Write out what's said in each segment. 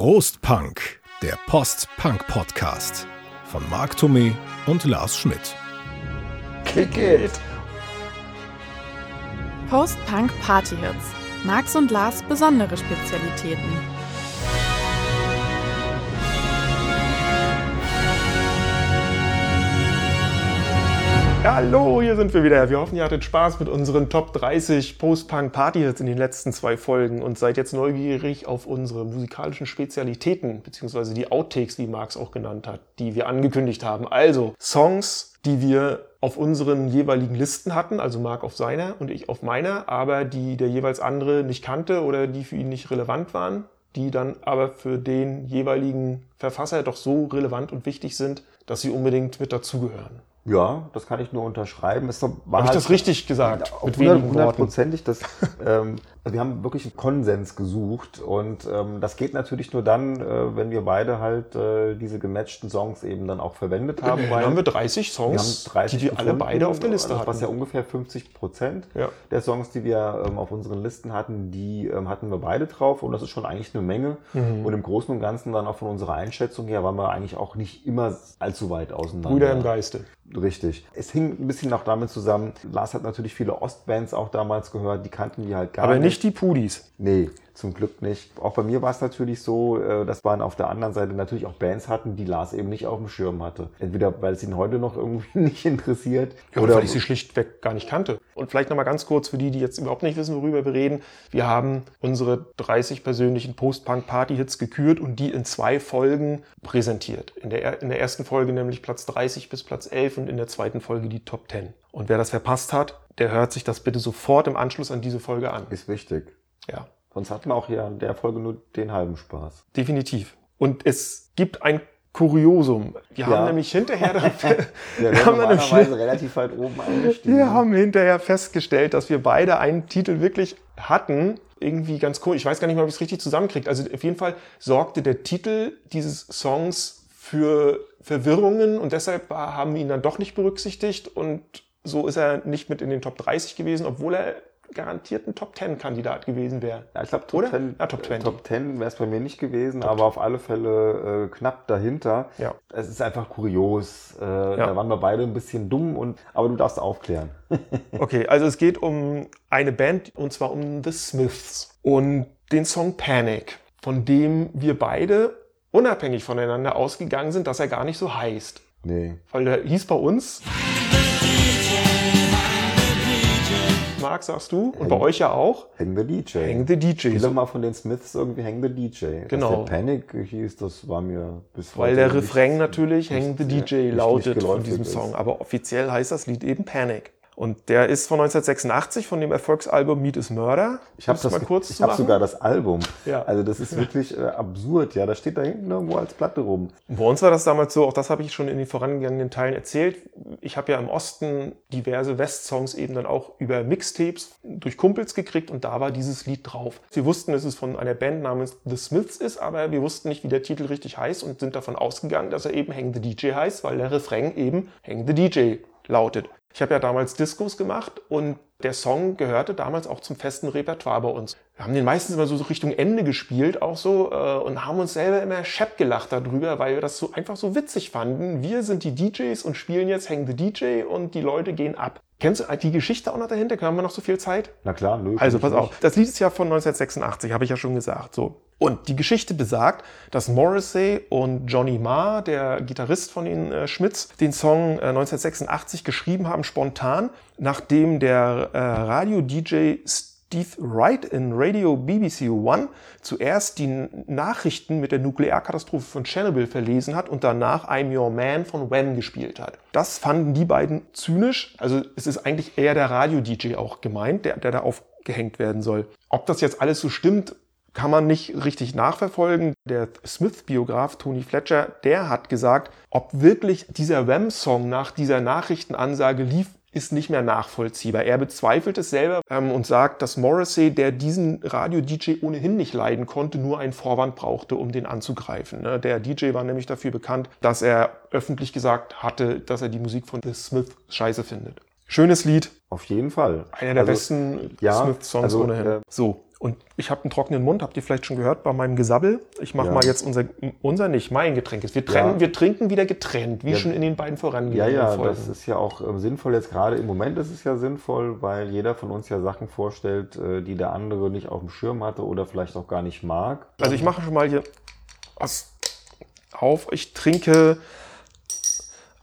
Prost Punk, der Post-Punk-Podcast von Marc Thomé und Lars Schmidt. Kick it! Post-Punk Party Hits. Marx und Lars besondere Spezialitäten. Hallo, hier sind wir wieder. Wir hoffen, ihr hattet Spaß mit unseren Top 30 Post-Punk Party Hits in den letzten zwei Folgen und seid jetzt neugierig auf unsere musikalischen Spezialitäten, beziehungsweise die Outtakes, wie Marx auch genannt hat, die wir angekündigt haben. Also Songs, die wir auf unseren jeweiligen Listen hatten, also Marc auf seiner und ich auf meiner, aber die der jeweils andere nicht kannte oder die für ihn nicht relevant waren, die dann aber für den jeweiligen Verfasser doch so relevant und wichtig sind, dass sie unbedingt mit dazugehören. Ja, das kann ich nur unterschreiben. Habe ich halt das richtig gesagt? auf mit 100 wenigen Worten. hundertprozentig. Das, ähm, also wir haben wirklich einen Konsens gesucht und ähm, das geht natürlich nur dann, äh, wenn wir beide halt äh, diese gematchten Songs eben dann auch verwendet haben. Dann haben wir 30 wir haben Songs, 30 die wir alle beide auf der Liste das, hatten. Was ja ungefähr 50 Prozent Ja. der Songs, die wir ähm, auf unseren Listen hatten, die ähm, hatten wir beide drauf und das ist schon eigentlich eine Menge. Mhm. Und im Großen und Ganzen dann auch von unserer Einschätzung her waren wir eigentlich auch nicht immer allzu weit auseinander. Brüder im Geiste. Richtig. Es hing ein bisschen auch damit zusammen, Lars hat natürlich viele Ostbands auch damals gehört, die kannten wir halt gar nicht. Nicht die Pudis. Nee, zum Glück nicht. Auch bei mir war es natürlich so, äh, dass man auf der anderen Seite natürlich auch Bands hatten, die Lars eben nicht auf dem Schirm hatte. Entweder weil es ihn heute noch irgendwie nicht interessiert Oder weil ich sie schlichtweg gar nicht kannte. Und vielleicht nochmal ganz kurz für die, die jetzt überhaupt nicht wissen, worüber wir reden. Wir haben unsere 30 persönlichen Post-Punk-Party-Hits gekürt und die in zwei Folgen präsentiert. In der, in der ersten Folge nämlich Platz 30 bis Platz 11 und in der zweiten Folge die Top 10. Und wer das verpasst hat, der hört sich das bitte sofort im Anschluss an diese Folge an. ist wichtig. Ja, Sonst hatten wir auch hier in der Folge nur den halben Spaß. definitiv. Und es gibt ein Kuriosum. Wir haben Ja. nämlich hinterher Wir wir haben normalerweise relativ weit oben eingestiegen. Wir haben hinterher festgestellt, dass wir beide einen Titel wirklich hatten. Irgendwie ganz cool. Ich weiß gar nicht mal, ob ich es richtig zusammenkriege. Also auf jeden Fall sorgte der Titel dieses Songs für Verwirrungen und deshalb haben wir ihn dann doch nicht berücksichtigt und so ist er nicht mit in den Top 30 gewesen, obwohl er garantiert ein Top 10 Kandidat gewesen wäre. Ja, ich glaube, Top Oder? 10, Ja, Top 20. Top 10 wäre es bei mir nicht gewesen, aber auf alle Fälle äh, knapp dahinter. Ja. Es ist einfach kurios. Äh, Da waren wir beide ein bisschen dumm, und, aber du darfst aufklären. Okay, also es geht um eine Band und zwar um The Smiths und den Song Panic, von dem wir beide unabhängig voneinander ausgegangen sind, dass er gar nicht so heißt. Nee. Weil der hieß bei uns. Marc, sagst du? Und bei euch ja auch. Hang the DJ. Hang the DJ. Spiel doch mal von den Smiths irgendwie Hang the DJ. Genau. Der Panic hieß, das war mir bis Weil heute der nicht- Refrain natürlich nicht- Hang the DJ lautet von diesem ist. Song. Aber offiziell heißt das Lied eben Panic. Und der ist von 1986 von dem Erfolgsalbum Meat is Murder. Ich habe es mal kurz ich zu hab machen. sogar das Album. Ja. Also das ist wirklich äh, absurd. Ja, das steht da hinten irgendwo als Platte rum. Bei uns war das damals so, auch das habe ich schon in den vorangegangenen Teilen erzählt. Ich habe ja im Osten diverse West-Songs eben dann auch über Mixtapes durch Kumpels gekriegt und da war dieses Lied drauf. Wir wussten, dass es von einer Band namens The Smiths ist, aber wir wussten nicht, wie der Titel richtig heißt und sind davon ausgegangen, dass er eben Hang the DJ heißt, weil der Refrain eben Hang the DJ lautet. Ich habe ja damals Discos gemacht und der Song gehörte damals auch zum festen Repertoire bei uns. Wir haben den meistens immer so Richtung Ende gespielt, auch so, äh, und haben uns selber immer schepp gelacht darüber, weil wir das so einfach so witzig fanden. Wir sind die DJs und spielen jetzt Hang the DJ und die Leute gehen ab. Kennst du die Geschichte auch noch dahinter? Haben wir noch so viel Zeit? Na klar, nö. Also pass auf, das Lied ist ja von 1986, habe ich ja schon gesagt. So. Und die Geschichte besagt, dass Morrissey und Johnny Marr, der Gitarrist von den äh, Schmitz, den Song äh, 1986 geschrieben haben, spontan, nachdem der äh, Radio-DJ Steve Wright in Radio BBC One zuerst die Nachrichten mit der Nuklearkatastrophe von Chernobyl verlesen hat und danach I'm Your Man von Wham gespielt hat. Das fanden die beiden zynisch. Also es ist eigentlich eher der Radio-DJ auch gemeint, der, der da aufgehängt werden soll. Ob das jetzt alles so stimmt, kann man nicht richtig nachverfolgen. Der Smith-Biograf Tony Fletcher, der hat gesagt, ob wirklich dieser Wham-Song nach dieser Nachrichtenansage lief, ist nicht mehr nachvollziehbar. Er bezweifelt es selber ähm, und sagt, dass Morrissey, der diesen Radio-DJ ohnehin nicht leiden konnte, nur einen Vorwand brauchte, um den anzugreifen. Ne? Der DJ war nämlich dafür bekannt, dass er öffentlich gesagt hatte, dass er die Musik von The Smith scheiße findet. Schönes Lied, Auf jeden Fall. einer der Also, besten ja, Smith-Songs also, ohnehin. äh, so, Und ich habe einen trockenen Mund, habt ihr vielleicht schon gehört bei meinem Gesabbel. Ich mache Ja. mal jetzt unser, unser nicht, mein Getränk. Wir, trennen, Ja. wir trinken wieder getrennt, wie Ja. schon in den beiden Ja, vorangehenden ja, Folgen. das ist ja auch ähm, sinnvoll. Jetzt gerade im Moment ist es ja sinnvoll, weil jeder von uns ja Sachen vorstellt, äh, die der andere nicht auf dem Schirm hatte oder vielleicht auch gar nicht mag. Also ich mache schon mal hier was auf. Ich trinke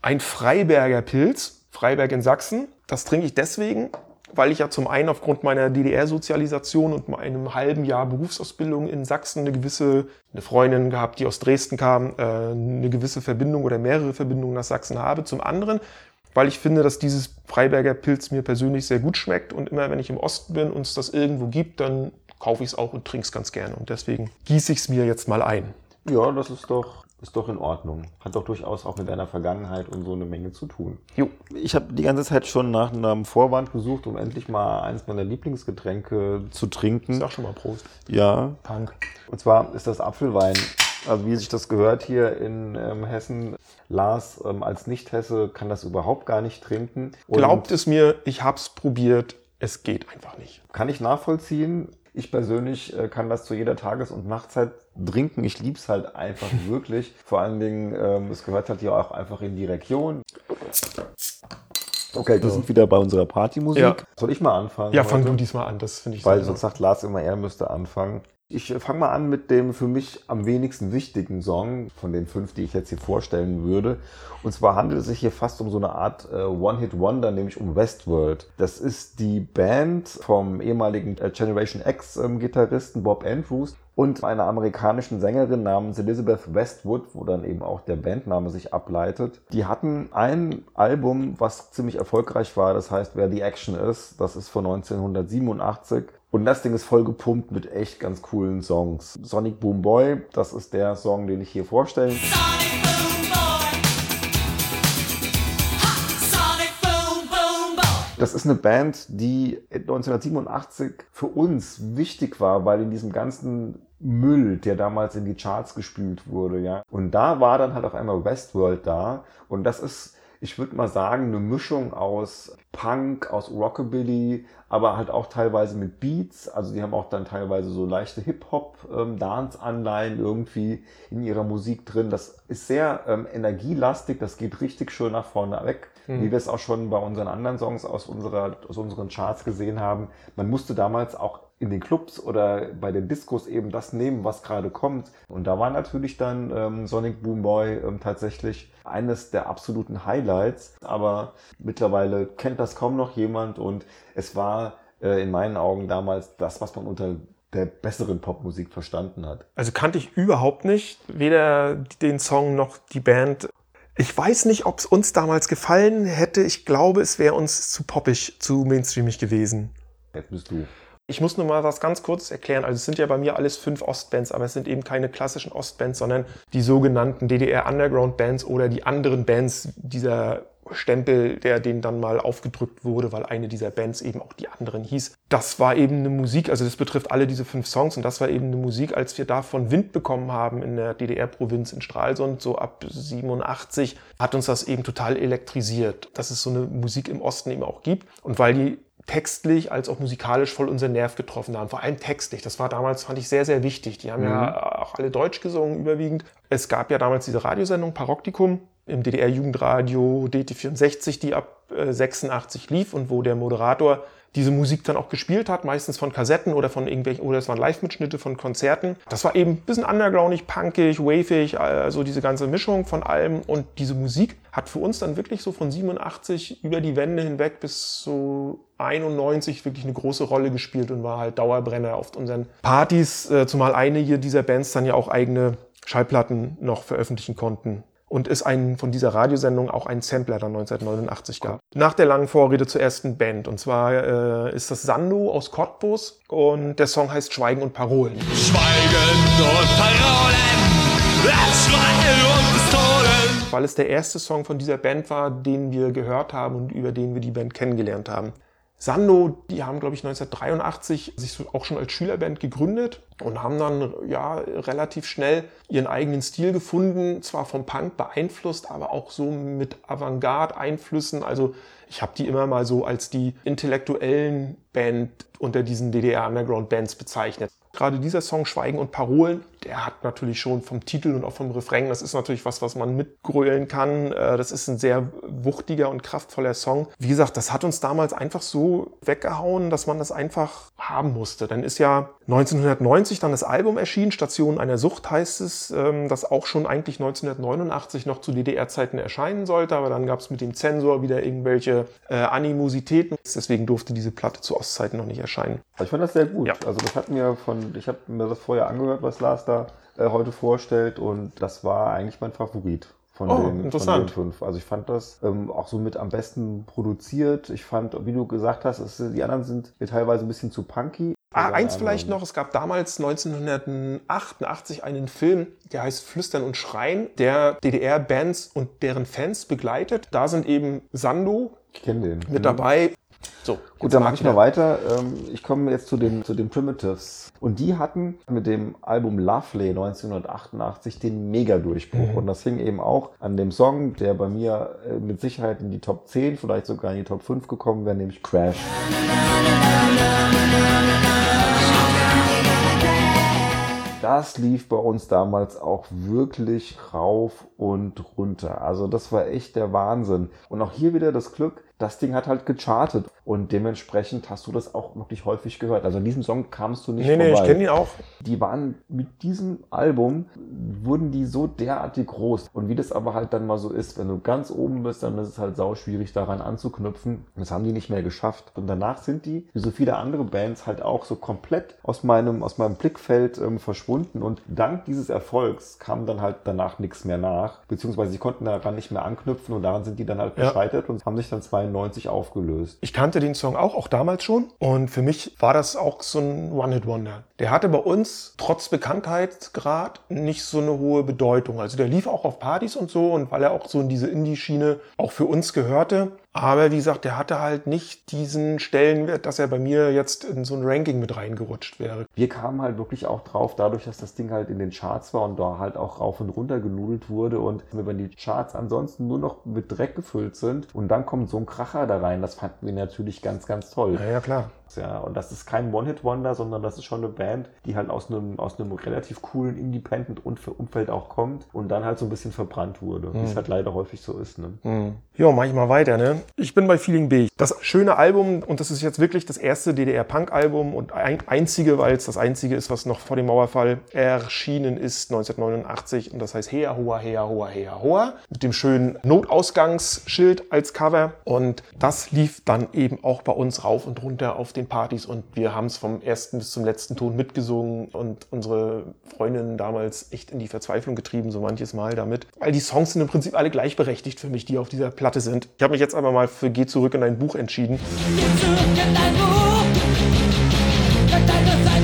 ein Freiberger Pilz, Freiberg in Sachsen. Das trinke ich deswegen, weil ich ja zum einen aufgrund meiner DDR-Sozialisation und meinem halben Jahr Berufsausbildung in Sachsen eine gewisse, eine Freundin gehabt, die aus Dresden kam, äh, eine gewisse Verbindung oder mehrere Verbindungen nach Sachsen habe. Zum anderen, weil ich finde, dass dieses Freiberger Pilz mir persönlich sehr gut schmeckt und immer wenn ich im Osten bin und es das irgendwo gibt, dann kaufe ich es auch und trinke es ganz gerne. Und deswegen gieße ich es mir jetzt mal ein. Ja, das ist doch, ist doch in Ordnung. Hat doch durchaus auch mit deiner Vergangenheit und so eine Menge zu tun. Jo. Ich habe die ganze Zeit schon nach einem Vorwand gesucht, um endlich mal eins meiner Lieblingsgetränke zu trinken. Sag schon mal Prost. Ja, Punk. und zwar ist das Apfelwein. Also wie sich das gehört hier in ähm, Hessen. Lars ähm, als Nicht-Hesse kann das überhaupt gar nicht trinken. Und Glaubt es mir, ich hab's probiert. Es geht einfach nicht. Kann ich nachvollziehen. Ich persönlich äh, kann das zu jeder Tages- und Nachtzeit trinken. Ich lieb's halt einfach wirklich. Vor allen Dingen, ähm, es gehört halt ja auch einfach in die Region. Okay, wir sind wieder bei unserer Partymusik. Ja. Soll ich mal anfangen? Ja, fang heute? du diesmal an. Das finde ich Weil sehr sonst sagt Lars immer, er müsste anfangen. Ich fange mal an mit dem für mich am wenigsten wichtigen Song von den fünf, die ich jetzt hier vorstellen würde. Und zwar handelt es sich hier fast um so eine Art äh, One-Hit-Wonder, nämlich um Westworld. Das ist die Band vom ehemaligen äh, Generation X-Gitarristen Bob Andrews und einer amerikanischen Sängerin namens Elizabeth Westwood, wo dann eben auch der Bandname sich ableitet. Die hatten ein Album, was ziemlich erfolgreich war, das heißt Wer die Action ist. Das ist von 1987. Und das Ding ist voll gepumpt mit echt ganz coolen Songs. Sonic Boom Boy, das ist der Song, den ich hier vorstellen. Sonic Boom Boy. Ha! Sonic Boom Boom Boy. Das ist eine Band, die 1987 für uns wichtig war, weil in diesem ganzen Müll, der damals in die Charts gespült wurde, ja. Und da war dann halt auf einmal Westworld da. Und das ist, ich würde mal sagen, eine Mischung aus Punk, aus Rockabilly, aber halt auch teilweise mit Beats. Also die haben auch dann teilweise so leichte Hip-Hop-Dance-Anleihen irgendwie in ihrer Musik drin. Das ist sehr ähm, energielastig, das geht richtig schön nach vorne weg. Wie wir es auch schon bei unseren anderen Songs aus, unserer, aus unseren Charts gesehen haben. Man musste damals auch in den Clubs oder bei den Discos eben das nehmen, was gerade kommt. Und da war natürlich dann ähm, Sonic Boom Boy ähm, tatsächlich eines der absoluten Highlights. Aber mittlerweile kennt das kaum noch jemand und es war äh, in meinen Augen damals das, was man unter der besseren Popmusik verstanden hat. Also kannte ich überhaupt nicht, weder den Song noch die Band. Ich weiß nicht, ob es uns damals gefallen hätte. Ich glaube, es wäre uns zu poppig, zu mainstreamig gewesen. Jetzt bist du. Ich muss nur mal was ganz Kurzes erklären. Also es sind ja bei mir alles fünf Ostbands, aber es sind eben keine klassischen Ostbands, sondern die sogenannten DDR Underground Bands oder die anderen Bands dieser Stempel, der denen dann mal aufgedrückt wurde, weil eine dieser Bands eben auch die anderen hieß. Das war eben eine Musik, also das betrifft alle diese fünf Songs und das war eben eine Musik, als wir davon Wind bekommen haben in der DDR-Provinz in Stralsund, so ab 87, hat uns das eben total elektrisiert, dass es so eine Musik im Osten eben auch gibt und weil die textlich als auch musikalisch voll unseren Nerv getroffen haben. Vor allem textlich. Das war damals, fand ich, sehr, sehr wichtig. Die haben ja auch alle Deutsch gesungen überwiegend. Es gab ja damals diese Radiosendung Paroktikum im DDR-Jugendradio DT64, die ab äh, 86 lief und wo der Moderator diese Musik dann auch gespielt hat, meistens von Kassetten oder von irgendwelchen, oder es waren Live-Mitschnitte von Konzerten. Das war eben ein bisschen undergroundig, punkig, wavig, also diese ganze Mischung von allem. Und diese Musik hat für uns dann wirklich so von 87 über die Wende hinweg bis so 91 wirklich eine große Rolle gespielt und war halt Dauerbrenner auf unseren Partys, äh, zumal einige dieser Bands dann ja auch eigene Schallplatten noch veröffentlichen konnten und es einen von dieser Radiosendung auch einen Sampler dann 1989 gab. Nach der langen Vorrede zur ersten Band. Und zwar äh, ist das Sando aus Cottbus und der Song heißt Schweigen und Parolen. Schweigen und Parolen. Schweigen und Pistolen. Weil es der erste Song von dieser Band war, den wir gehört haben und über den wir die Band kennengelernt haben. Sando, die haben, glaube ich, 1983 sich auch schon als Schülerband gegründet und haben dann ja relativ schnell ihren eigenen Stil gefunden, zwar vom Punk beeinflusst, aber auch so mit Avantgarde-Einflüssen. Also ich habe die immer mal so als die intellektuellen Band unter diesen DDR-Underground-Bands bezeichnet. Gerade dieser Song Schweigen und Parolen, der hat natürlich schon vom Titel und auch vom Refrain, das ist natürlich was, was man mitgrölen kann. Äh, Das ist ein sehr wuchtiger und kraftvoller Song. Wie gesagt, das hat uns damals einfach so weggehauen, dass man das einfach haben musste. Dann ist ja 1990 dann das Album erschienen, Station einer Sucht heißt es, ähm, das auch schon eigentlich 1989 noch zu DDR-Zeiten erscheinen sollte, aber dann gab es mit dem Zensor wieder irgendwelche äh, Animositäten. Deswegen durfte diese Platte zu Ostzeiten noch nicht erscheinen. Ich fand das sehr gut. Ja. Also das hat mir von, ich habe mir das vorher angehört, was Lars da äh, heute vorstellt und das war eigentlich mein Favorit. Von, Oh, den, von den fünf. Also ich fand das ähm, auch so mit am besten produziert. Ich fand, wie du gesagt hast, es, die anderen sind mir teilweise ein bisschen zu punky. Ah, eins vielleicht noch, es gab damals 1988 einen Film, der heißt Flüstern und Schreien, der DDR-Bands und deren Fans begleitet. Da sind eben Sando Ich kenne den. mit dabei. So, Gut, dann mache ich mal weiter. Ähm, Ich komme jetzt zu den, zu den Primitives. Und die hatten mit dem Album Lovely 1988 den Mega-Durchbruch. Und das hing eben auch an dem Song, der bei mir äh, mit Sicherheit in die Top 10, vielleicht sogar in die Top 5 gekommen wäre, nämlich Crash. Das lief bei uns damals auch wirklich rauf und runter. Also das war echt der Wahnsinn. Und auch hier wieder das Glück, das Ding hat halt gechartet. Und dementsprechend hast du das auch wirklich häufig gehört. Also an diesem Song kamst du nicht Nee, nee, vorbei. ich kenne ihn auch. Die waren mit diesem Album, wurden die so derartig groß. Und wie das aber halt dann mal so ist, wenn du ganz oben bist, dann ist es halt sau schwierig daran anzuknüpfen. Das haben die nicht mehr geschafft. Und danach sind die, wie so viele andere Bands, halt auch so komplett aus meinem, aus meinem Blickfeld ähm, verschwunden. Und dank dieses Erfolgs kam dann halt danach nichts mehr nach. Beziehungsweise sie konnten daran nicht mehr anknüpfen und daran sind die dann halt Ja. gescheitert und haben sich dann 92 aufgelöst. Ich kannte den Song auch, auch damals schon. Und für mich war das auch so ein One-Hit-Wonder. Der hatte bei uns trotz Bekanntheitsgrad nicht so eine hohe Bedeutung. Also der lief auch auf Partys und so und weil er auch so in diese Indie-Schiene auch für uns gehörte. Aber wie gesagt, der hatte halt nicht diesen Stellenwert, dass er bei mir jetzt in so ein Ranking mit reingerutscht wäre. Wir kamen halt wirklich auch drauf, dadurch, dass das Ding halt in den Charts war und da halt auch rauf und runter genudelt wurde und wenn die Charts ansonsten nur noch mit Dreck gefüllt sind und dann kommt so ein Kracher da rein, das fanden wir natürlich ganz, ganz toll. Ja, ja, klar. Ja, und das ist kein One-Hit-Wonder, sondern das ist schon eine Band, die halt aus einem, aus einem relativ coolen Independent-Umfeld auch kommt und dann halt so ein bisschen verbrannt wurde, wie es halt leider häufig so ist. Ne? Ja, mach ich mal weiter, ne? Ich bin bei Feeling B. Das schöne Album, und das ist jetzt wirklich das erste DDR-Punk-Album und ein, einzige, weil es das einzige ist, was noch vor dem Mauerfall erschienen ist, 1989. Und das heißt Hea Hoa, Hea Hoa, Hea Hoa. Mit dem schönen Notausgangsschild als Cover. Und das lief dann eben auch bei uns rauf und runter auf den Partys. Und wir haben es vom ersten bis zum letzten Ton mitgesungen und unsere Freundinnen damals echt in die Verzweiflung getrieben, so manches Mal damit. Weil die Songs sind im Prinzip alle gleichberechtigt für mich, die auf dieser Platte sind. Ich habe mich jetzt aber mal für Geh zurück in dein Buch entschieden. Geh zurück in dein Buch. Check deine Seite.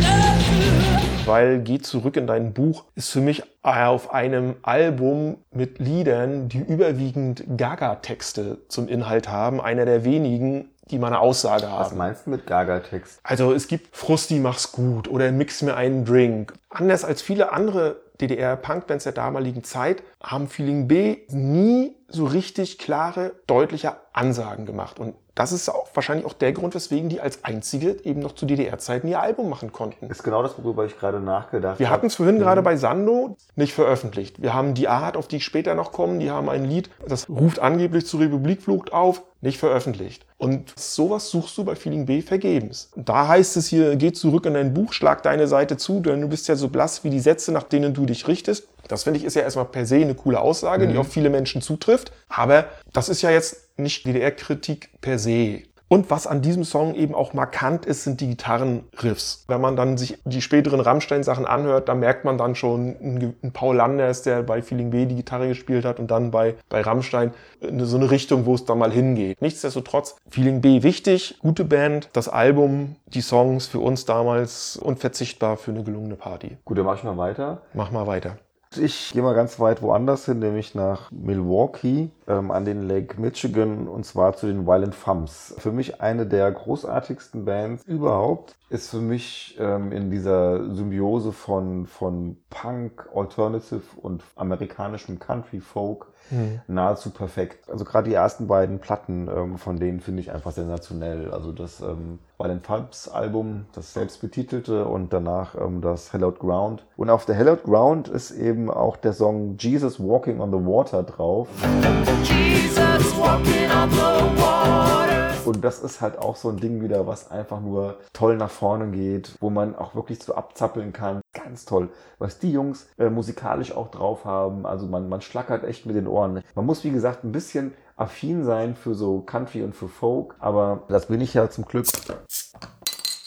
weil Geh zurück in dein Buch ist für mich auf einem Album mit Liedern, die überwiegend Gaga-Texte zum Inhalt haben, einer der wenigen, die mal eine Aussage Was haben. meinst du mit Gaga-Text? Also es gibt Frusti mach's gut oder Mix mir einen Drink. Anders als viele andere DDR-Punkbands der damaligen Zeit haben Feeling B nie so richtig klare, deutliche Ansagen gemacht. Und das ist auch wahrscheinlich auch der Grund, weswegen die als einzige eben noch zu DDR-Zeiten ihr Album machen konnten. Ist genau das, worüber ich gerade nachgedacht Wir habe. hatten es vorhin gerade bei Sando nicht veröffentlicht. Wir haben die Art, auf die ich später noch komme, die haben ein Lied, das ruft angeblich zur Republikflucht auf, nicht veröffentlicht. Und sowas suchst du bei Feeling B vergebens. Da heißt es hier, geh zurück in dein Buch, schlag deine Seite zu, denn du bist ja so blass wie die Sätze, nach denen du dich richtest. Das finde ich ist ja erstmal per se eine coole Aussage, die auf viele Menschen zutrifft. Aber das ist ja jetzt nicht DDR-Kritik per se. Und was an diesem Song eben auch markant ist, sind die Gitarrenriffs. Wenn man dann sich die späteren Rammstein-Sachen anhört, da merkt man dann schon einen, Paul Landers, der bei Feeling B die Gitarre gespielt hat und dann bei, bei Rammstein so eine Richtung, wo es da mal hingeht. Nichtsdestotrotz, Feeling B wichtig, gute Band, das Album, die Songs für uns damals unverzichtbar für eine gelungene Party. Gut, dann mach ich mal weiter. Mach mal weiter. Ich gehe mal ganz weit woanders hin, nämlich nach Milwaukee ähm, an den Lake Michigan und zwar zu den Violent Femmes. Für mich eine der großartigsten Bands überhaupt. Ist für mich ähm, in dieser Symbiose von, von Punk, Alternative und amerikanischem Country Folk nahezu perfekt. Also gerade die ersten beiden Platten ähm, von denen finde ich einfach sensationell. Also das ähm, Violent Femmes Album, das selbstbetitelte und danach ähm, das Hallowed Ground. Und auf der Hallowed Ground ist eben auch der Song Jesus Walking on the Water drauf. Jesus walking on the water. Und das ist halt auch so ein Ding wieder, was einfach nur toll nach vorne geht, wo man auch wirklich so abzappeln kann. Ganz toll, was die Jungs äh, musikalisch auch drauf haben. Also man, man schlackert echt mit den Ohren. Man muss, wie gesagt, ein bisschen affin sein für so Country und für Folk, aber das bin ich ja zum Glück.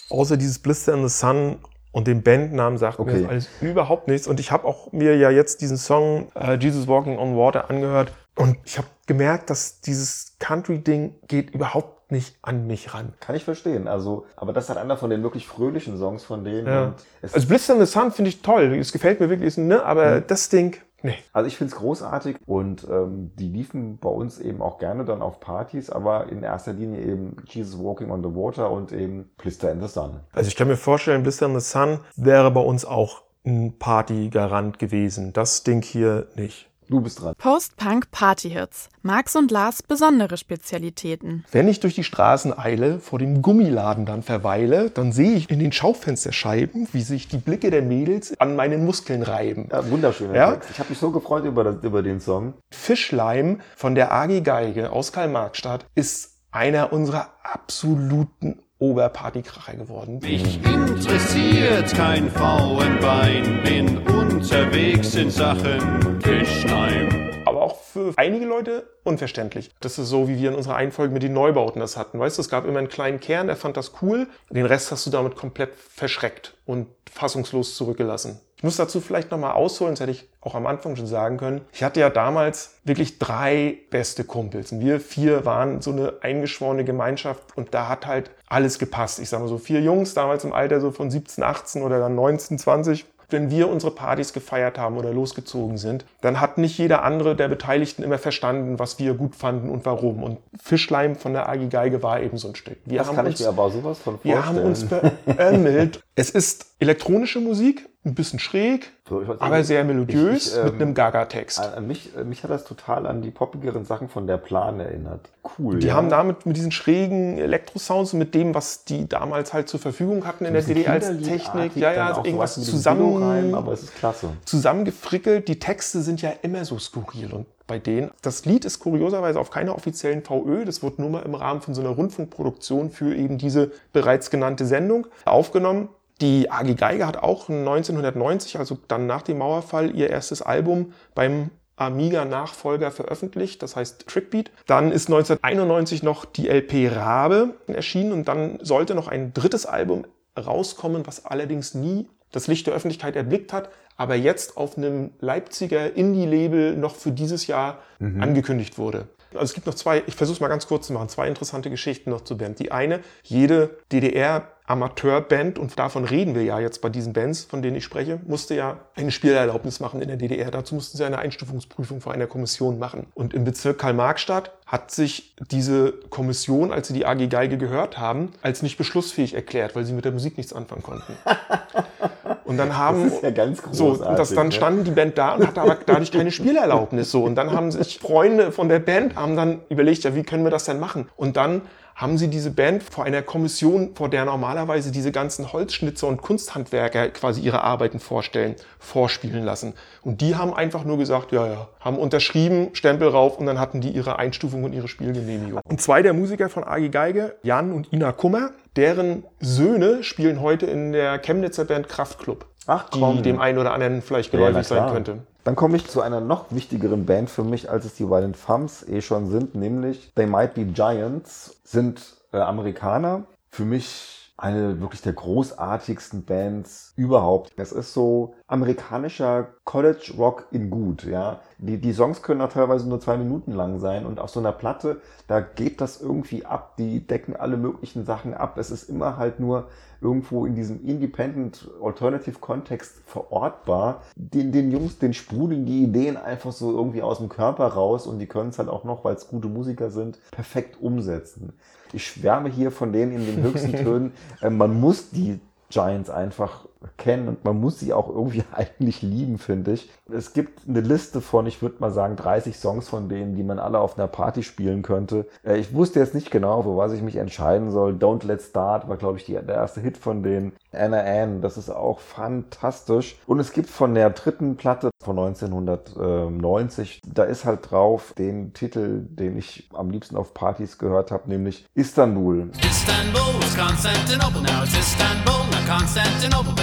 Außer dieses Blister in the Sun und den Bandnamen sagt mir Okay. das alles überhaupt nichts. Und ich habe auch mir ja jetzt diesen Song äh, Jesus Walking on Water angehört und ich habe gemerkt, dass dieses Country-Ding geht überhaupt nicht an mich ran. Kann ich verstehen. Also, aber das halt einer von den wirklich fröhlichen Songs von denen. Ja. Also Blister in the Sun finde ich toll. Es gefällt mir wirklich, ne? Aber das Ding, nee. Also ich finde es großartig und ähm, die liefen bei uns eben auch gerne dann auf Partys, aber in erster Linie eben Jesus Walking on the Water und eben Blister in the Sun. Also ich kann mir vorstellen, Blister in the Sun wäre bei uns auch ein Partygarant gewesen. Das Ding hier nicht. Du bist dran. Post-Punk Party-Hits. Max und Lars besondere Spezialitäten. Wenn ich durch die Straßen eile, vor dem Gummiladen dann verweile, dann sehe ich in den Schaufensterscheiben, wie sich die Blicke der Mädels an meinen Muskeln reiben. Ja, wunderschöner Ja? Text. Ich habe mich so gefreut über, das, über den Song. Fischleim von der AG Geige aus Karl-Marx-Stadt ist einer unserer absoluten Oberpartykracher geworden. Mich interessiert kein Frauenbein, bin unterwegs in Sachen Fischleim. aber auch für einige Leute unverständlich. Das ist so, wie wir in unserer Einfolge mit den Neubauten das hatten. Weißt du, es gab immer einen kleinen Kern, der fand das cool. Den Rest hast du damit komplett verschreckt und fassungslos zurückgelassen. Ich muss dazu vielleicht nochmal ausholen, das hätte ich auch am Anfang schon sagen können. Ich hatte ja damals wirklich drei beste Kumpels. Und wir vier waren so eine eingeschworene Gemeinschaft und da hat halt alles gepasst. Ich sag mal so vier Jungs, damals im Alter so von 17, 18 oder dann 19, 20 wenn wir unsere Partys gefeiert haben oder losgezogen sind, dann hat nicht jeder andere der Beteiligten immer verstanden, was wir gut fanden und warum. Und Fischleim von der AG Geige war eben so ein Stück. Wir Das haben kann uns, ich mir aber sowas von wir vorstellen. haben uns beömmelt. es ist elektronische Musik, ein bisschen schräg, So, ich weiß aber nicht, sehr melodiös ich- ich, mit ähm, einem Gaga-Text. An, an mich, äh, mich hat das total an die poppigeren Sachen von der Plan erinnert. Cool. Die ja. haben damit mit diesen schrägen Elektrosounds und mit dem, was die damals halt zur Verfügung hatten in der DDR als Technik, ja, ja, sowas irgendwas mit rein, zusammen, aber es ist klasse. zusammengefrickelt. Die Texte sind ja immer so skurril und bei denen. Das Lied ist kurioserweise auf keiner offiziellen VÖ. Das wurde nur mal im Rahmen von so einer Rundfunkproduktion für eben diese bereits genannte Sendung aufgenommen. Die AG Geige hat auch 1990, also dann nach dem Mauerfall, ihr erstes Album beim Amiga-Nachfolger veröffentlicht, das heißt Trickbeat. Dann ist 1991 noch die LP Rabe erschienen und dann sollte noch ein drittes Album rauskommen, was allerdings nie das Licht der Öffentlichkeit erblickt hat, aber jetzt auf einem Leipziger Indie-Label noch für dieses Jahr angekündigt wurde. Also es gibt noch zwei, ich versuche es mal ganz kurz zu machen, zwei interessante Geschichten noch zur Band. Die eine, jede DDR-Amateurband, und davon reden wir ja jetzt bei diesen Bands, von denen ich spreche, musste ja eine Spielerlaubnis machen in der DDR. Dazu mussten sie eine Einstufungsprüfung vor einer Kommission machen. Und im Bezirk Karl-Marx-Stadt hat sich diese Kommission, als sie die AG Geige gehört haben, als nicht beschlussfähig erklärt, weil sie mit der Musik nichts anfangen konnten. Und dann haben Das ja so, das, dann ne? standen die Band da und hatte aber dadurch keine Spielerlaubnis. So. Und dann haben sich Freunde von der Band haben dann überlegt, ja, wie können wir das denn machen? Und dann haben sie diese Band vor einer Kommission, vor der normalerweise diese ganzen Holzschnitzer und Kunsthandwerker quasi ihre Arbeiten vorstellen, vorspielen lassen. Und die haben einfach nur gesagt, ja, ja, haben unterschrieben, Stempel rauf und dann hatten die ihre Einstufung und ihre Spielgenehmigung. Und zwei der Musiker von AG Geige, Jan und Ina Kummer, deren Söhne spielen heute in der Chemnitzer Band Kraftklub. Ach, die komm. dem einen oder anderen vielleicht Ja, geläufig sein klar. könnte. Dann komme ich zu einer noch wichtigeren Band für mich, als es die Violent Femmes eh schon sind, nämlich They Might Be Giants, sind äh, Amerikaner. Für mich eine wirklich der großartigsten Bands überhaupt. Es ist so amerikanischer College Rock in gut, ja. Die, die Songs können auch teilweise nur zwei Minuten lang sein und auf so einer Platte, da geht das irgendwie ab. Die decken alle möglichen Sachen ab. Es ist immer halt nur irgendwo in diesem Independent Alternative Kontext verortbar. Den, den Jungs, den sprudeln die Ideen einfach so irgendwie aus dem Körper raus und die können es halt auch noch, weil es gute Musiker sind, perfekt umsetzen. Ich schwärme hier von denen in den höchsten Tönen. Äh, man muss die Giants einfach kennen und man muss sie auch irgendwie eigentlich lieben, finde ich. Es gibt eine Liste von, ich würde mal sagen, 30 Songs von denen, die man alle auf einer Party spielen könnte. Äh, Ich wusste jetzt nicht genau, für was ich mich entscheiden soll. Don't Let's Start war, glaube ich, die, der erste Hit von denen. Anna Ann, das ist auch fantastisch. Und es gibt von der dritten Platte von 1990, da ist halt drauf den Titel, den ich am liebsten auf Partys gehört habe, nämlich Istanbul. Istanbul was Constantinople, now it's Istanbul, not Constantinople,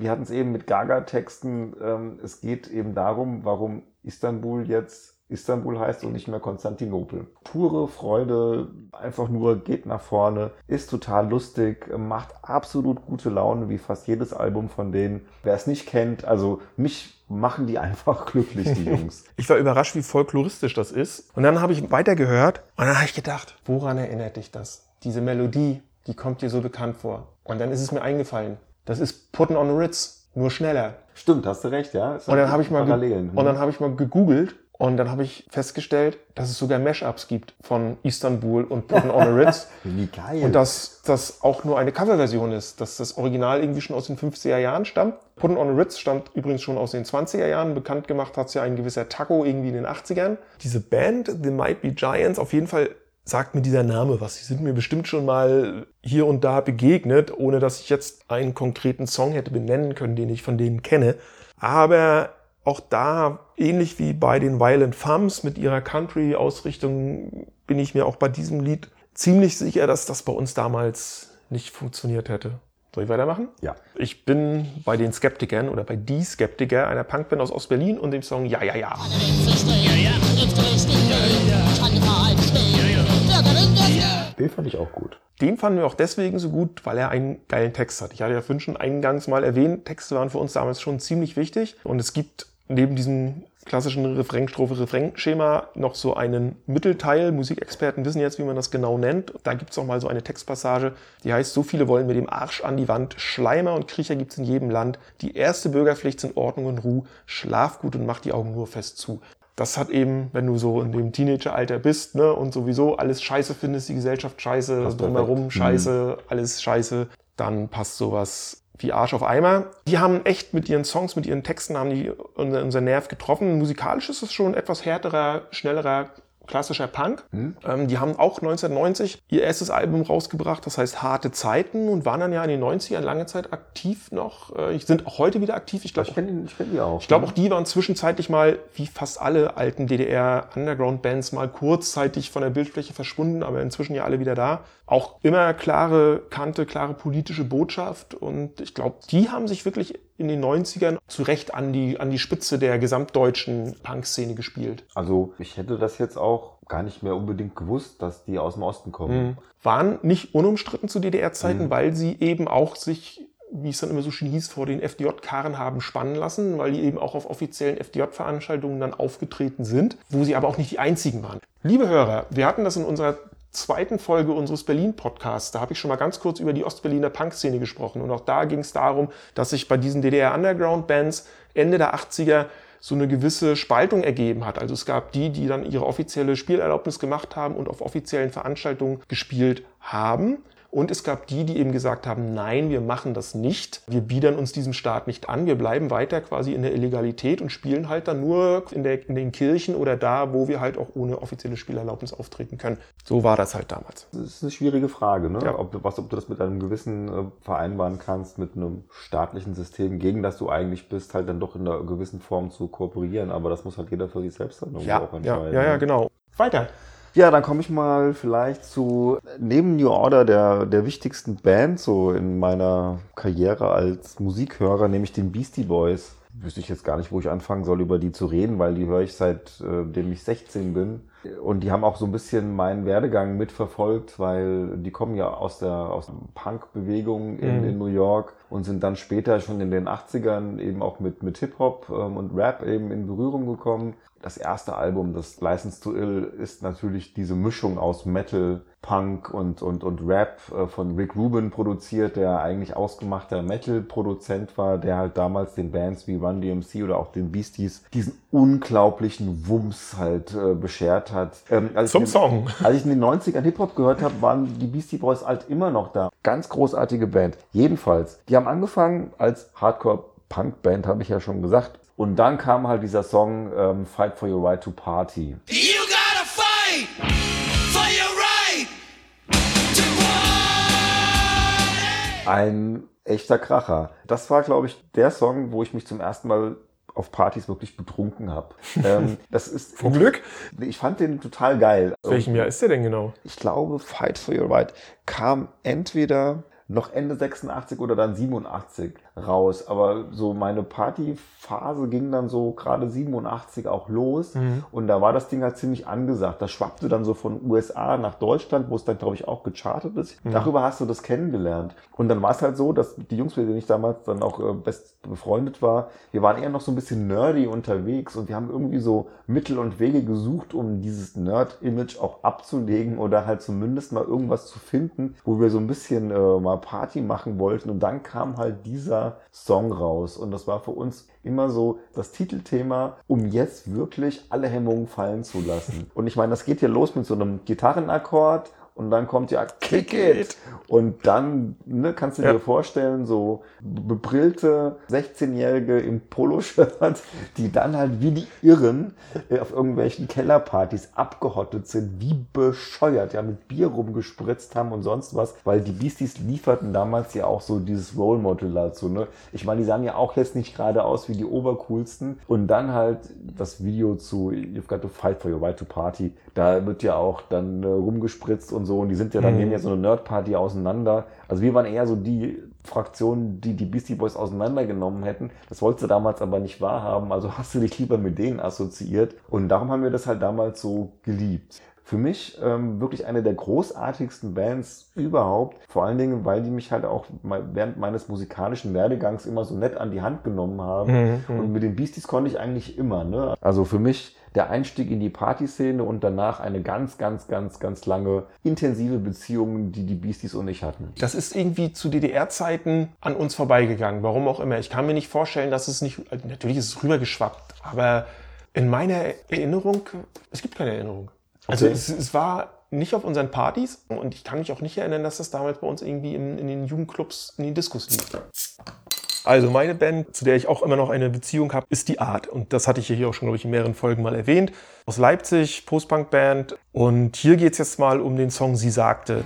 Wir hatten es eben mit Gaga-Texten. Ähm, es geht eben darum, warum Istanbul jetzt Istanbul heißt und nicht mehr Konstantinopel. Pure Freude, einfach nur geht nach vorne, ist total lustig, macht absolut gute Laune, wie fast jedes Album von denen. Wer es nicht kennt, also mich machen die einfach glücklich, die Jungs. Ich war überrascht, wie folkloristisch das ist. Und dann habe ich weitergehört und dann habe ich gedacht, woran erinnert dich das? Diese Melodie, die kommt dir so bekannt vor. Und dann ist es mir eingefallen. Das ist Puttin' on the Ritz, nur schneller. Stimmt, hast du recht, ja? Und dann habe ich mal Parallelen. und dann habe ich mal gegoogelt und dann habe ich festgestellt, dass es sogar Mashups gibt von Istanbul und Puttin' on the Ritz. Wie geil. Und dass das auch nur eine Coverversion ist, dass das Original irgendwie schon aus den 50er Jahren stammt. Puddin' on the Ritz stammt übrigens schon aus den 20er Jahren. Bekannt gemacht hat es ja ein gewisser Taco irgendwie in den 80ern. Diese Band, The Might Be Giants, auf jeden Fall sagt mir dieser Name was. Die sind mir bestimmt schon mal hier und da begegnet, ohne dass ich jetzt einen konkreten Song hätte benennen können, den ich von denen kenne. Aber auch da, ähnlich wie bei den Violent Femmes mit ihrer Country-Ausrichtung, bin ich mir auch bei diesem Lied ziemlich sicher, dass das bei uns damals nicht funktioniert hätte. Soll ich weitermachen? ja. Ich bin bei den Skeptikern oder bei Die Skeptiker, einer Punkband aus Ostberlin und dem Song Ja, ja, ja. Den fand ich auch gut. Den fanden wir auch deswegen so gut, weil er einen geilen Text hat. Ich hatte ja vorhin schon eingangs mal erwähnt, Texte waren für uns damals schon ziemlich wichtig. Und es gibt neben diesem klassischen Refrain-Strophe-Refrain-Schema noch so einen Mittelteil. Musikexperten wissen jetzt, wie man das genau nennt. Da gibt es auch mal so eine Textpassage, die heißt, so viele wollen mit dem Arsch an die Wand. Schleimer und Kriecher gibt's in jedem Land. Die erste Bürgerpflicht sind Ordnung und Ruhe. Schlaf gut und mach die Augen nur fest zu. Das hat eben, wenn du so in dem Teenageralter bist ne, und sowieso alles scheiße findest, die Gesellschaft scheiße, Passt drumherum perfekt. scheiße, alles scheiße, dann passt sowas wie Arsch auf Eimer. Die haben echt mit ihren Songs, mit ihren Texten, haben die unser, unser Nerv getroffen. Musikalisch ist es schon etwas härterer, schnellerer, klassischer Punk. Ähm, die haben auch 1990 ihr erstes Album rausgebracht, das heißt Harte Zeiten und waren dann ja in den 90ern lange Zeit aktiv noch. Äh, sind auch heute wieder aktiv. Ich glaube, Ich kenne kenn die auch. ich glaube, auch die waren zwischenzeitlich mal, wie fast alle alten DDR-Underground-Bands, mal kurzzeitig von der Bildfläche verschwunden, aber inzwischen ja alle wieder da. Auch immer klare Kante, klare politische Botschaft. Und ich glaube, die haben sich wirklich in den 90ern zu Recht an die, an die Spitze der gesamtdeutschen Punk-Szene gespielt. Also ich hätte das jetzt auch gar nicht mehr unbedingt gewusst, dass die aus dem Osten kommen. Waren nicht unumstritten zu DDR-Zeiten, weil sie eben auch sich wie es dann immer so schön hieß, vor den FDJ-Karren haben spannen lassen, weil die eben auch auf offiziellen FDJ-Veranstaltungen dann aufgetreten sind, wo sie aber auch nicht die einzigen waren. Liebe Hörer, wir hatten das in unserer zweiten Folge unseres Berlin-Podcasts. Da habe ich schon mal ganz kurz über die Ostberliner Punk-Szene gesprochen. Und auch da ging es darum, dass sich bei diesen DDR-Underground-Bands Ende der 80er so eine gewisse Spaltung ergeben hat. Also es gab die, die dann ihre offizielle Spielerlaubnis gemacht haben und auf offiziellen Veranstaltungen gespielt haben. Und es gab die, die eben gesagt haben, nein, wir machen das nicht. Wir biedern uns diesem Staat nicht an. Wir bleiben weiter quasi in der Illegalität und spielen halt dann nur in, der, in den Kirchen oder da, wo wir halt auch ohne offizielle Spielerlaubnis auftreten können. So war das halt damals. Das ist eine schwierige Frage, ne? Ja. ob, du- was, ob du das mit einem gewissen äh, vereinbaren kannst, mit einem staatlichen System, gegen das du eigentlich bist, halt dann doch in einer gewissen Form zu kooperieren. Aber das muss halt jeder für sich selbst dann Ja, auch ja, entscheiden. ja, ja, ne? genau. Weiter. Ja, dann komme ich mal vielleicht zu, neben New Order, der, der wichtigsten Band so in meiner Karriere als Musikhörer, nämlich den Beastie Boys. Wüsste ich jetzt gar nicht, wo ich anfangen soll, über die zu reden, weil die höre ich seitdem ich 16 bin. Und die haben auch so ein bisschen meinen Werdegang mitverfolgt, weil die kommen ja aus der, aus der Punk-Bewegung in, Mhm. in New York und sind dann später schon in den 80ern eben auch mit, mit Hip-Hop ähm, und Rap eben in Berührung gekommen. Das erste Album, das License to Ill, ist natürlich diese Mischung aus Metal, Punk und, und, und Rap äh, von Rick Rubin produziert, der eigentlich ausgemachter Metal-Produzent war, der halt damals den Bands wie Run DMC oder auch den Beasties diesen unglaublichen Wumms halt äh, hat. Ähm, als Zum ich, Song. Als ich in den 90ern Hip-Hop gehört habe, waren die Beastie Boys halt immer noch da. Ganz großartige Band. Jedenfalls, die haben angefangen als Hardcore-Punk-Band, habe ich ja schon gesagt. Und dann kam halt dieser Song ähm, Fight for Your Right to Party. You gotta fight for your right to party. Ein echter Kracher. Das war, glaube ich, der Song, wo ich mich zum ersten Mal auf Partys wirklich betrunken habe. ähm, das ist Vom Glück. Ich fand den total geil. Welchem Jahr ist der denn genau? Ich glaube, Fight for Your Right kam entweder noch Ende 86 oder dann 87 raus. Aber so meine Partyphase ging dann so gerade 87 auch los. Und da war das Ding halt ziemlich angesagt. Das schwappte dann so von USA nach Deutschland, wo es dann, glaube ich, auch gechartet ist. Darüber hast du das kennengelernt. Und dann war es halt so, dass die Jungs, mit denen ich damals dann auch äh, best befreundet war, wir waren eher noch so ein bisschen nerdy unterwegs und wir haben irgendwie so Mittel und Wege gesucht, um dieses Nerd-Image auch abzulegen oder halt zumindest mal irgendwas zu finden, wo wir so ein bisschen äh, mal Party machen wollten. Und dann kam halt dieser Song raus. Und das war für uns immer so das Titelthema, um jetzt wirklich alle Hemmungen fallen zu lassen. Und ich meine, das geht hier los mit so einem Gitarrenakkord. Und dann kommt ja Kick It. Und dann ne, kannst du Ja. dir vorstellen, so bebrillte 16-Jährige im Poloshirt, die dann halt wie die Irren äh, auf irgendwelchen Kellerpartys abgehottet sind, wie bescheuert, ja, mit Bier rumgespritzt haben und sonst was, weil die Beasties lieferten damals ja auch so dieses Role Model dazu, ne? Ich meine, die sahen ja auch jetzt nicht gerade aus wie die obercoolsten. Und dann halt das Video zu You've Got to Fight for Your Right to Party. Da wird ja auch dann äh, rumgespritzt und so. Und die sind ja dann, nehmen ja so eine Nerd-Party auseinander. Also wir waren eher so die Fraktion, die die Beastie Boys auseinandergenommen hätten. Das wolltest du damals aber nicht wahrhaben. Also hast du dich lieber mit denen assoziiert. Und darum haben wir das halt damals so geliebt. Für mich ähm, wirklich eine der großartigsten Bands überhaupt. Vor allen Dingen, weil die mich halt auch während meines musikalischen Werdegangs immer so nett an die Hand genommen haben. Und mit den Beasties konnte ich eigentlich immer. Ne? Also für mich der Einstieg in die Partyszene und danach eine ganz, ganz, ganz, ganz lange intensive Beziehung, die die Beasties und ich hatten. Das ist irgendwie zu DDR-Zeiten an uns vorbeigegangen. Warum auch immer. Ich kann mir nicht vorstellen, dass es nicht. Natürlich ist es rübergeschwappt, aber in meiner Erinnerung, es gibt keine Erinnerung. Also es, es war nicht auf unseren Partys und ich kann mich auch nicht erinnern, dass das damals bei uns irgendwie in, in den Jugendclubs, in den Diskos lief. Also meine Band, zu der ich auch immer noch eine Beziehung habe, ist die Art. Und das hatte ich hier auch schon, glaube ich, in mehreren Folgen mal erwähnt. Aus Leipzig, Post-Punk-Band. Und hier geht es jetzt mal um den Song Sie sagte.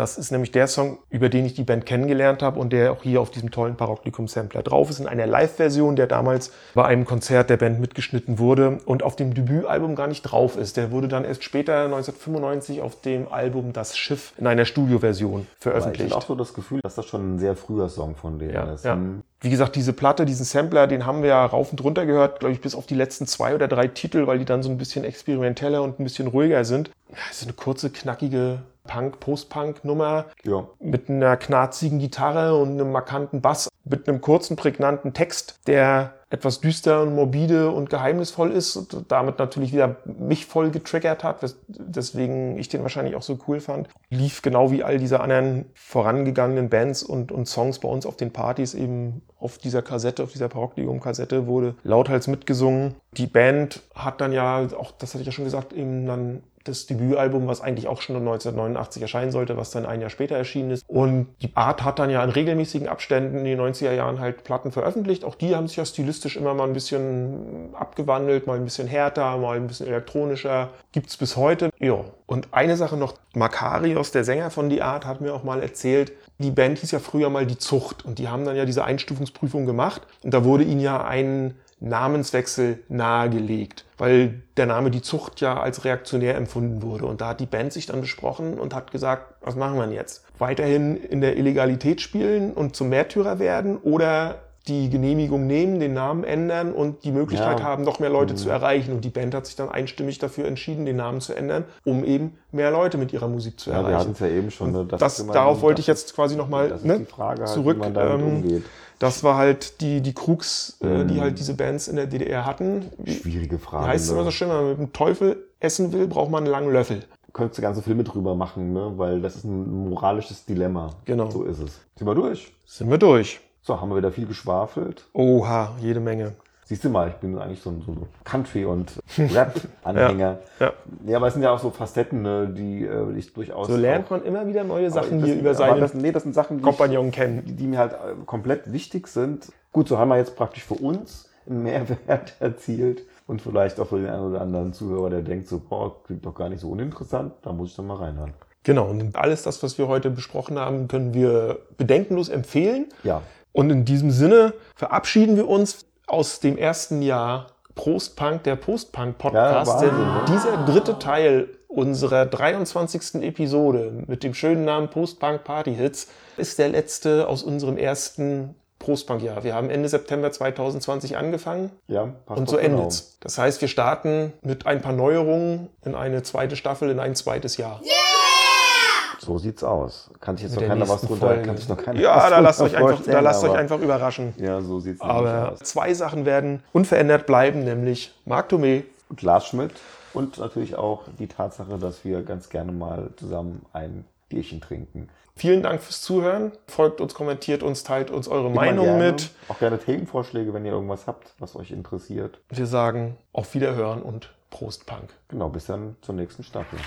Das ist nämlich der Song, über den ich die Band kennengelernt habe und der auch hier auf diesem tollen Paroklikum-Sampler drauf ist, in einer Live-Version, der damals bei einem Konzert der Band mitgeschnitten wurde und auf dem Debütalbum gar nicht drauf ist. Der wurde dann erst später, 1995, auf dem Album Das Schiff in einer Studioversion Aber ich veröffentlicht. habe auch so das Gefühl, dass das schon ein sehr früher Song von denen Ja, ist. ja. Hm. Wie gesagt, diese Platte, diesen Sampler, den haben wir ja rauf und runter gehört, glaube ich, bis auf die letzten zwei oder drei Titel, weil die dann so ein bisschen experimenteller und ein bisschen ruhiger sind. Ja, es ist eine kurze, knackige Punk, Post-Punk-Nummer Ja. mit einer knarzigen Gitarre und einem markanten Bass, mit einem kurzen, prägnanten Text, der etwas düster und morbide und geheimnisvoll ist und damit natürlich wieder mich voll getriggert hat, deswegen ich den wahrscheinlich auch so cool fand. Lief genau wie all diese anderen vorangegangenen Bands und, und Songs bei uns auf den Partys eben auf dieser Kassette, auf dieser Paroklium-Kassette wurde lauthals mitgesungen. Die Band hat dann ja, auch das hatte ich ja schon gesagt, eben dann das Debütalbum, was eigentlich auch schon 1989 erscheinen sollte, was dann ein Jahr später erschienen ist. Und die Art hat dann ja in regelmäßigen Abständen in den 90er Jahren halt Platten veröffentlicht. Auch die haben sich ja stilistisch immer mal ein bisschen abgewandelt, mal ein bisschen härter, mal ein bisschen elektronischer. Gibt's bis heute. Ja. Und eine Sache noch, Makarios, der Sänger von Die Art, hat mir auch mal erzählt, die Band hieß ja früher mal Die Zucht und die haben dann ja diese Einstufungsprüfung gemacht und da wurde ihnen ja ein Namenswechsel nahegelegt, weil der Name Die Zucht ja als reaktionär empfunden wurde. Und da hat die Band sich dann besprochen und hat gesagt, was machen wir denn jetzt? Weiterhin in der Illegalität spielen und zum Märtyrer werden oder die Genehmigung nehmen, den Namen ändern und die Möglichkeit Ja. haben, noch mehr Leute zu erreichen. Und die Band hat sich dann einstimmig dafür entschieden, den Namen zu ändern, um eben mehr Leute mit ihrer Musik zu Ja, wir hatten erreichen. es ja eben schon. Ne? Das, immer- darauf wollte ich das jetzt quasi nochmal das ist ne, die Frage halt, zurück. wie man damit ähm, umgeht. Das war halt die, die Krux, äh, Mhm. die halt diese Bands in der DDR hatten. Wie, Schwierige Frage. heißt es ne? immer so schön, wenn man mit dem Teufel essen will, braucht man einen langen Löffel. könntest du ganze Filme drüber machen, ne? weil das ist ein moralisches Dilemma. Genau. So ist es. Sind wir durch? Sind wir durch. So, haben wir wieder viel geschwafelt. Oha, jede Menge. Siehst du mal, ich bin eigentlich so ein, so Country- und Rap-Anhänger. Ja. ja. aber es sind ja auch so Facetten, ne, die äh, ich durchaus. So lernt man immer wieder neue Sachen hier über seine Das, nee, das sind Sachen, die, ich, kennen. die mir halt äh, komplett wichtig sind. Gut, so haben wir jetzt praktisch für uns einen Mehrwert erzielt. Und vielleicht auch für den einen oder anderen Zuhörer, der denkt so, boah, klingt doch gar nicht so uninteressant, da muss ich dann mal reinhören. Genau, und alles das, was wir heute besprochen haben, können wir bedenkenlos empfehlen. Ja, Und in diesem Sinne verabschieden wir uns aus dem ersten Jahr Prost Punk, der Post-Punk-Podcast. Ja, ne? dieser dritte Teil unserer 23. Episode mit dem schönen Namen Post-Punk Party Hits ist der letzte aus unserem ersten Post-Punk-Jahr. Wir haben Ende September 2020 angefangen ja, passt und so genau. endet's. Das heißt, wir starten mit ein paar Neuerungen in eine zweite Staffel, in ein zweites Jahr. So sieht's aus. Kann sich jetzt noch keiner was drunter, kann sich noch keiner Ja, was da lasst euch einfach, da lasst euch einfach überraschen. Ja, so sieht's Aber aus. zwei Sachen werden unverändert bleiben, nämlich Marc Thomé. Und Lars Schmidt und natürlich auch die Tatsache, dass wir ganz gerne mal zusammen ein Bierchen trinken. Vielen Dank fürs Zuhören. Folgt uns, kommentiert uns, teilt uns eure Immer Meinung gerne. mit. Auch gerne Themenvorschläge, wenn ihr irgendwas habt, was euch interessiert. Wir sagen auf Wiederhören und Prost Punk. Genau, bis dann zur nächsten Staffel.